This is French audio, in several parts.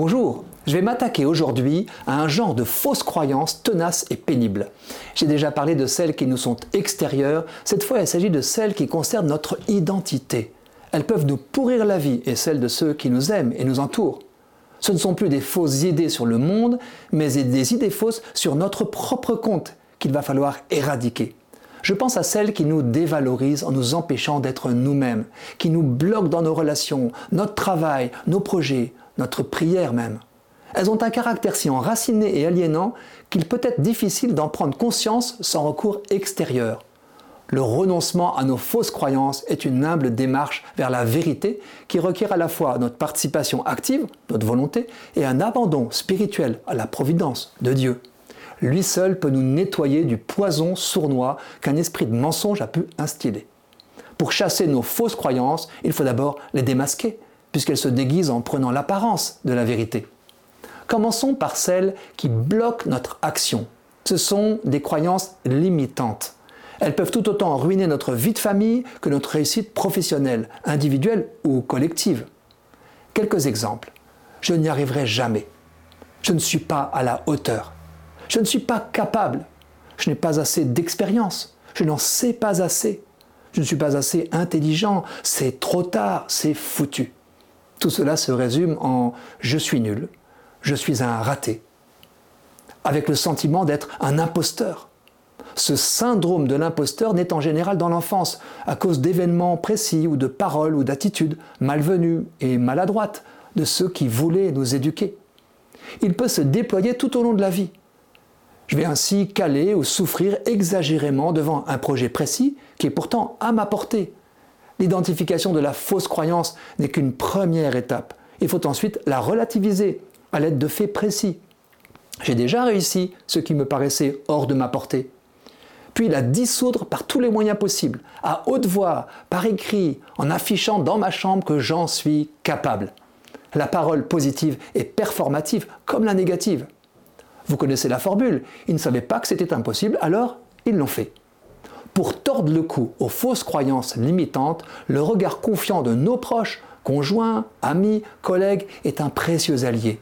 Bonjour, je vais m'attaquer aujourd'hui à un genre de fausses croyances tenaces et pénibles. J'ai déjà parlé de celles qui nous sont extérieures, cette fois il s'agit de celles qui concernent notre identité. Elles peuvent nous pourrir la vie et celle de ceux qui nous aiment et nous entourent. Ce ne sont plus des fausses idées sur le monde, mais des idées fausses sur notre propre compte qu'il va falloir éradiquer. Je pense à celles qui nous dévalorisent en nous empêchant d'être nous-mêmes, qui nous bloquent dans nos relations, notre travail, nos projets, notre prière même. Elles ont un caractère si enraciné et aliénant qu'il peut être difficile d'en prendre conscience sans recours extérieur. Le renoncement à nos fausses croyances est une humble démarche vers la vérité qui requiert à la fois notre participation active, notre volonté, et un abandon spirituel à la providence de Dieu. Lui seul peut nous nettoyer du poison sournois qu'un esprit de mensonge a pu instiller. Pour chasser nos fausses croyances, il faut d'abord les démasquer, puisqu'elle se déguise en prenant l'apparence de la vérité. Commençons par celles qui bloquent notre action. Ce sont des croyances limitantes. Elles peuvent tout autant ruiner notre vie de famille que notre réussite professionnelle, individuelle ou collective. Quelques exemples. Je n'y arriverai jamais. Je ne suis pas à la hauteur. Je ne suis pas capable. Je n'ai pas assez d'expérience. Je n'en sais pas assez. Je ne suis pas assez intelligent. C'est trop tard. C'est foutu. Tout cela se résume en je suis nul, je suis un raté, avec le sentiment d'être un imposteur. Ce syndrome de l'imposteur naît en général dans l'enfance, à cause d'événements précis ou de paroles ou d'attitudes malvenues et maladroites de ceux qui voulaient nous éduquer. Il peut se déployer tout au long de la vie. Je vais ainsi caler ou souffrir exagérément devant un projet précis qui est pourtant à ma portée, L'identification de la fausse croyance n'est qu'une première étape. Il faut ensuite la relativiser à l'aide de faits précis. J'ai déjà réussi ce qui me paraissait hors de ma portée. Puis la dissoudre par tous les moyens possibles, à haute voix, par écrit, en affichant dans ma chambre que j'en suis capable. La parole positive est performative comme la négative. Vous connaissez la formule, ils ne savaient pas que c'était impossible, alors ils l'ont fait. Pour tordre le cou aux fausses croyances limitantes, le regard confiant de nos proches, conjoints, amis, collègues est un précieux allié.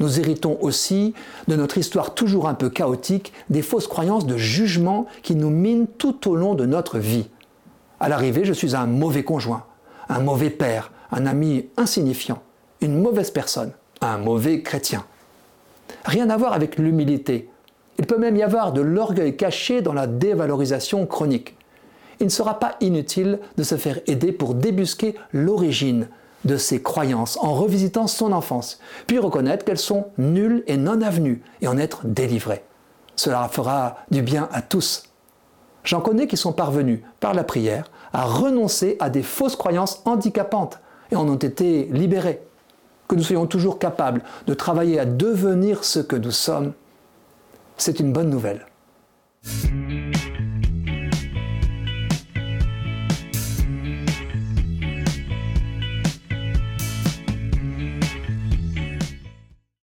Nous héritons aussi de notre histoire toujours un peu chaotique des fausses croyances de jugement qui nous minent tout au long de notre vie. À l'arrivée, je suis un mauvais conjoint, un mauvais père, un ami insignifiant, une mauvaise personne, un mauvais chrétien. Rien à voir avec l'humilité, il peut même y avoir de l'orgueil caché dans la dévalorisation chronique. Il ne sera pas inutile de se faire aider pour débusquer l'origine de ces croyances en revisitant son enfance, puis reconnaître qu'elles sont nulles et non avenues et en être délivré. Cela fera du bien à tous. J'en connais qui sont parvenus, par la prière, à renoncer à des fausses croyances handicapantes et en ont été libérés. Que nous soyons toujours capables de travailler à devenir ce que nous sommes c'est une bonne nouvelle.